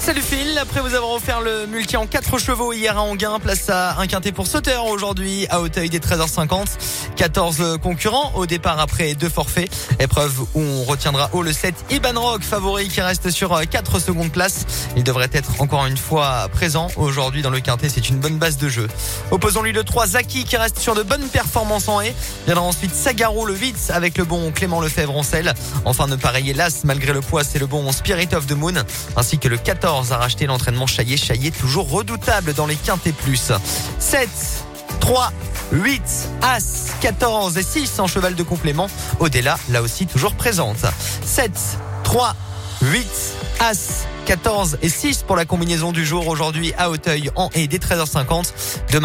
Salut Phil, après vous avoir offert le multi en 4 chevaux hier à Anguin, place à un quintet pour sauteur aujourd'hui à Hauteuil des 13h50. 14 concurrents au départ après deux forfaits. Épreuve où on retiendra haut le 7 Iban Rock, favori qui reste sur 4 secondes places. Il devrait être encore une fois présent aujourd'hui dans le quintet, c'est une bonne base de jeu. Opposons-lui le 3 Zaki qui reste sur de bonnes performances en haie. Viendra ensuite Sagaro le 8 avec le bon Clément Lefebvre-Oncel. Enfin ne pareiller l'As malgré le poids, c'est le bon Spirit of the Moon ainsi que le 14 a racheté l'entraînement Chaillé. Chaillé toujours redoutable dans les quintés plus. 7, 3, 8, As, 14 et 6 en cheval de complément. Odella, là aussi toujours présente. 7, 3, 8, As, 14 et 6 pour la combinaison du jour aujourd'hui à Auteuil en et dès 13h50. Demain